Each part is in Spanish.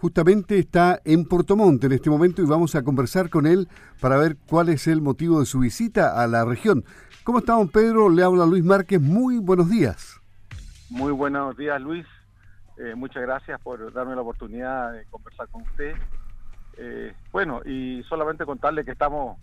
justamente está en Portomonte en este momento y vamos a conversar con él para ver cuál es el motivo de su visita a la región. ¿Cómo está, don Pedro? Le habla Luis Márquez. Muy buenos días. Muy buenos días, Luis. Eh, muchas gracias por darme la oportunidad de conversar con usted. Eh, bueno, y solamente contarle que estamos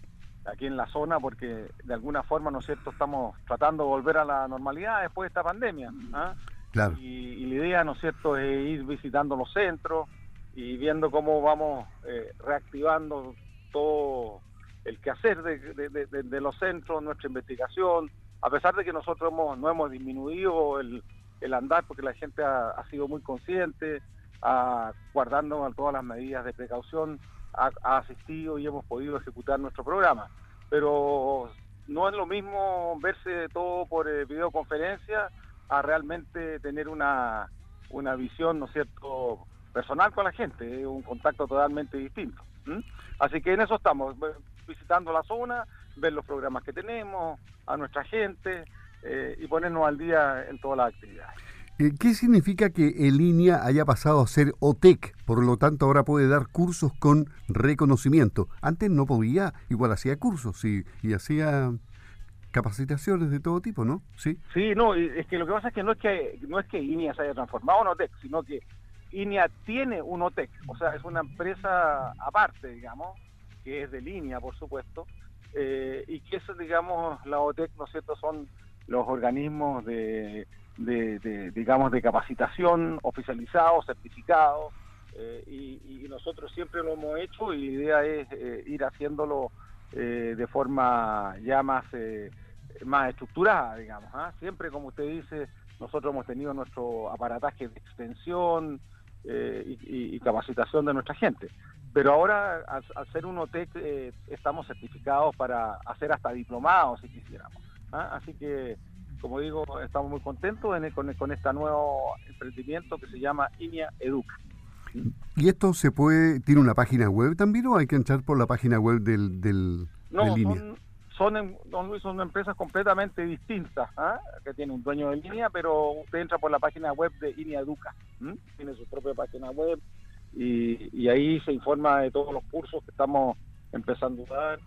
aquí en la zona porque de alguna forma, ¿no es cierto?, estamos tratando de volver a la normalidad después de esta pandemia. ¿ah? Claro. Y, la idea, ¿no es cierto?, es ir visitando los centros y viendo cómo vamos eh, reactivando todo el quehacer de, los centros, nuestra investigación, a pesar de que nosotros hemos, no hemos disminuido el, el andar porque la gente ha, sido muy consciente, ha, guardando todas las medidas de precaución, ha, asistido y hemos podido ejecutar nuestro programa. Pero no es lo mismo verse todo por eh, videoconferencia a realmente tener una, una visión, ¿no es cierto?, personal con la gente, un contacto totalmente distinto. Así que en eso estamos, visitando la zona, ver los programas que tenemos, a nuestra gente, eh, y ponernos al día en todas las actividades. Eh, ¿Qué significa que en línea haya pasado a ser OTEC? Por lo tanto, ahora puede dar cursos con reconocimiento. Antes no podía, igual hacía cursos y, y hacía capacitaciones de todo tipo, ¿no? Sí. Sí, no, es que lo que pasa es que no es que no es que INEA se haya transformado en OTEC, sino que INEA tiene un OTEC, o sea, es una empresa aparte, digamos, que es de línea, por supuesto, eh, y que eso, digamos, la OTEC, ¿no es cierto?, son los organismos de, digamos, de capacitación oficializados, certificados, eh, y, nosotros siempre lo hemos hecho y la idea es eh, ir haciéndolo de forma ya más, más estructurada, digamos. ¿ah? Siempre, como usted dice, nosotros hemos tenido nuestro aparataje de extensión y, capacitación de nuestra gente. Pero ahora, al, al ser un OTEC, estamos certificados para hacer hasta diplomados, si quisiéramos. ¿ah? Así que, como digo, estamos muy contentos con, con este nuevo emprendimiento que se llama INIA Educa. ¿Y esto se puede, tiene una página web también o hay que entrar por la página web del, del no, Son, don Luis, son empresas completamente distintas, ¿ah? que tiene un dueño de línea, pero usted entra por la página web de INIA Educa, tiene su propia página web y, ahí se informa de todos los cursos que estamos empezando a dar.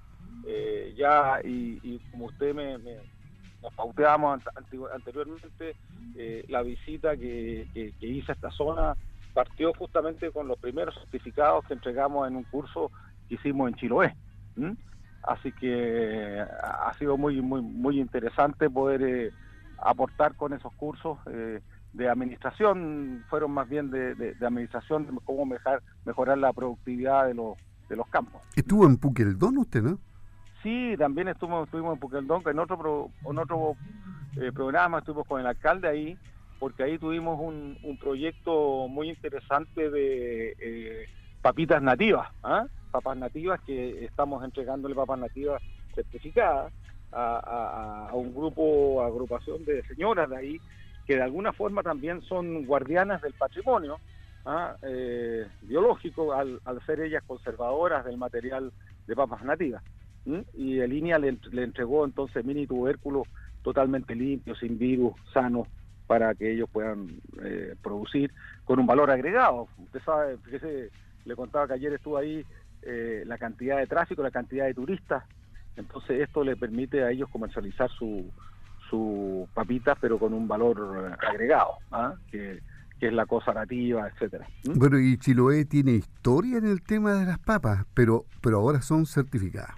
Eh, ya, y, como usted me nos pauteamos anteriormente, eh, la visita que, hice a esta zona partió justamente con los primeros certificados que entregamos en un curso que hicimos en Chiloé. Así que ha sido muy muy muy interesante poder eh, aportar con esos cursos eh, de administración, fueron más bien de, administración, de cómo mejorar, mejorar la productividad de los, de los campos. Estuvo en Puqueldón usted, ¿no? Sí, también estuvimos, estuvimos en Puqueldón, en otro, en otro eh, programa estuvimos con el alcalde ahí, porque ahí tuvimos un, un proyecto muy interesante de eh, papitas nativas, ¿ah? papas nativas que estamos entregándole papas nativas certificadas a, un grupo, agrupación de señoras de ahí, que de alguna forma también son guardianas del patrimonio ¿ah? eh, biológico al, ser ellas conservadoras del material de papas nativas y el línea le, entregó entonces mini tubérculos totalmente limpios, sin virus, sanos, para que ellos puedan eh, producir con un valor agregado. Usted sabe, fíjese, le contaba que ayer estuvo ahí eh, la cantidad de tráfico, la cantidad de turistas, entonces esto le permite a ellos comercializar su, su papita, pero con un valor eh, agregado, ¿ah? que, es la cosa nativa, etcétera. Bueno, y Chiloé tiene historia en el tema de las papas, pero, pero ahora son certificadas.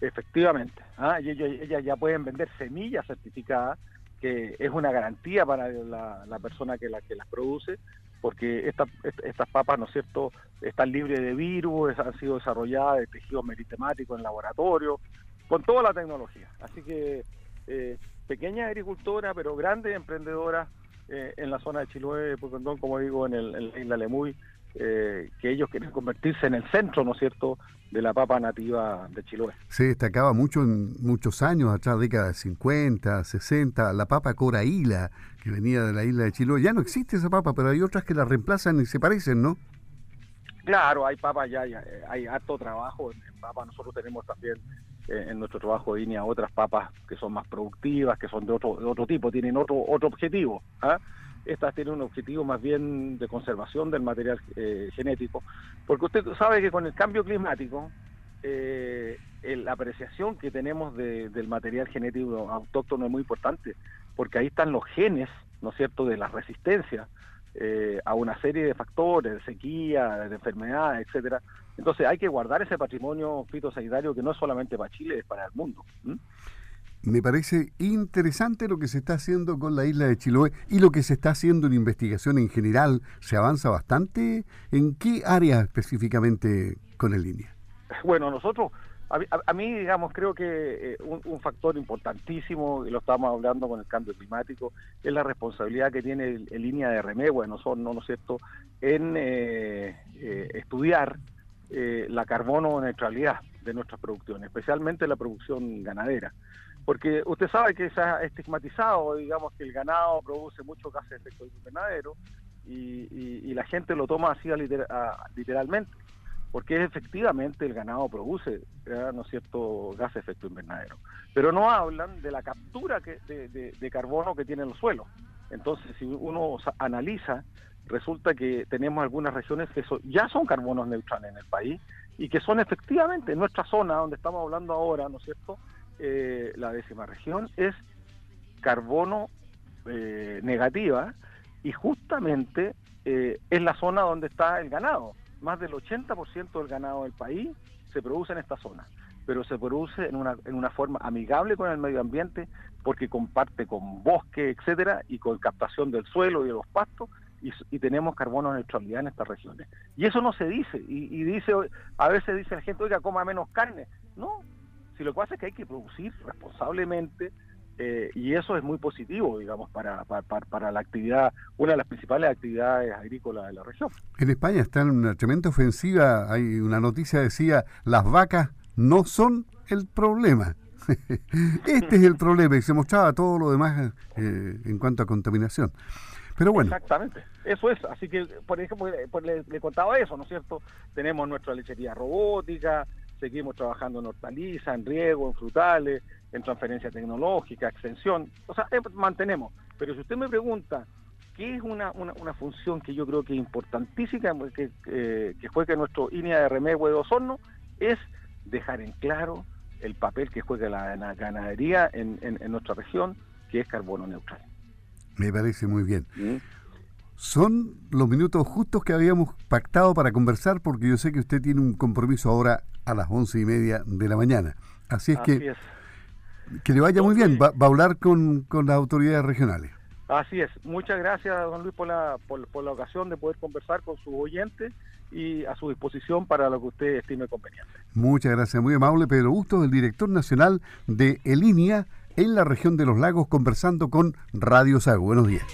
Efectivamente, ¿ah? y ellas, ya pueden vender semillas certificadas, que es una garantía para la, persona que, la, que las produce, porque estas papas, ¿no es cierto?, están libres de virus, han sido desarrolladas de tejido meritemático en laboratorio, con toda la tecnología. Así que eh, pequeña agricultora, pero grande emprendedora eh, en la zona de Chiloé, como digo, en, el, en la isla Lemuy, eh, que ellos quieren convertirse en el centro, ¿no es cierto?, de la papa nativa de Chiloé. Se destacaba mucho en muchos años, atrás, décadas de 50, 60, la papa coraíla, que venía de la isla de Chiloé. Ya no existe esa papa, pero hay otras que la reemplazan y se parecen, ¿no? Claro, hay papas ya, hay harto trabajo en, papa. Nosotros tenemos también eh, en nuestro trabajo de línea otras papas que son más productivas, que son de otro, de otro tipo, tienen otro, otro objetivo. ¿ah? Estas tienen un objetivo más bien de conservación del material eh, genético, porque usted sabe que con el cambio climático, eh, la apreciación que tenemos del material genético autóctono es muy importante, porque ahí están los genes, ¿no es cierto?, de la resistencia eh, a una serie de factores, de sequía, de enfermedades, etcétera. Entonces hay que guardar ese patrimonio fitosanitario que no es solamente para Chile, es para el mundo. Me parece interesante lo que se está haciendo con la isla de Chiloé y lo que se está haciendo en investigación en general. ¿Se avanza bastante? ¿En qué área específicamente con el línea? Bueno, nosotros, a, mí, digamos, creo que eh, un, factor importantísimo, y lo estamos hablando con el cambio climático, es la responsabilidad que tiene el, línea de Remegua, no, son, no, ¿no es en eh, eh, estudiar la carbono neutralidad de nuestras producciones, especialmente la producción ganadera porque usted sabe que se ha estigmatizado, digamos, que el ganado produce mucho gases de efecto invernadero y, la gente lo toma así literalmente, porque efectivamente el ganado produce, ¿no es cierto?, gases de efecto invernadero. Pero no hablan de la captura que, de, carbono que tienen los suelos. Entonces, si uno analiza, resulta que tenemos algunas regiones que ya son carbonos neutrales en el país y que son efectivamente en nuestra zona donde estamos hablando ahora, ¿no es cierto?, eh, la décima región es carbono eh, negativa y justamente eh, es la zona donde está el ganado. Más del 80% del ganado del país se produce en esta zona, pero se produce en una, en una forma amigable con el medio ambiente porque comparte con bosque, etcétera, y con captación del suelo y de los pastos, y, tenemos carbono neutralidad en estas regiones. Y eso no se dice, y, y, dice, a veces dice la gente, oiga, coma menos carne. No, si lo que pasa es que hay que producir responsablemente eh, y eso es muy positivo, digamos, para, para, la actividad, una de las principales actividades agrícolas de la región. En España está en una tremenda ofensiva, hay una noticia decía, las vacas no son el problema. este es el problema y se mostraba todo lo demás eh, en cuanto a contaminación. Pero bueno. Exactamente, eso es. Así que, por ejemplo, le, le contaba eso, ¿no es cierto? Tenemos nuestra lechería robótica, seguimos trabajando en hortalizas, en riego, en frutales, en transferencia tecnológica, extensión, o sea, eh, mantenemos. Pero si usted me pregunta qué es una, una, función que yo creo que es importantísima, que, que fue que nuestro INEA de Remegüe de Osorno, es dejar en claro el papel que juega la, ganadería en, en, nuestra región, que es carbono neutral. Me parece muy bien. ¿Mm? Son los minutos justos que habíamos pactado para conversar, porque yo sé que usted tiene un compromiso ahora a las once y media de la mañana. Así es que que le vaya muy bien. Va, a hablar con, con, las autoridades regionales. Así es. Muchas gracias, don Luis, por la, por, por la ocasión de poder conversar con sus oyentes y a su disposición para lo que usted estime conveniente. Muchas gracias, muy amable. Pedro Bustos, el director nacional de ELINIA en la región de los lagos, conversando con Radio Sago. Buenos días.